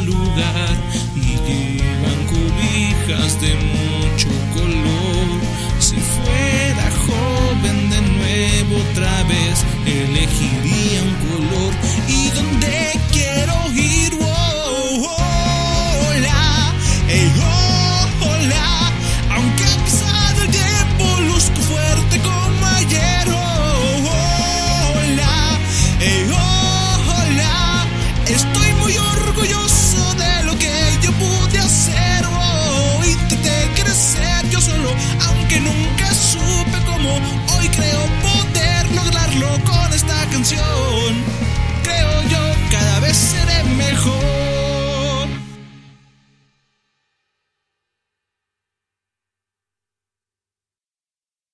lugar y llevan cobijas de mundo. nunca supe cómo, hoy creo poder lograrlo con esta canción.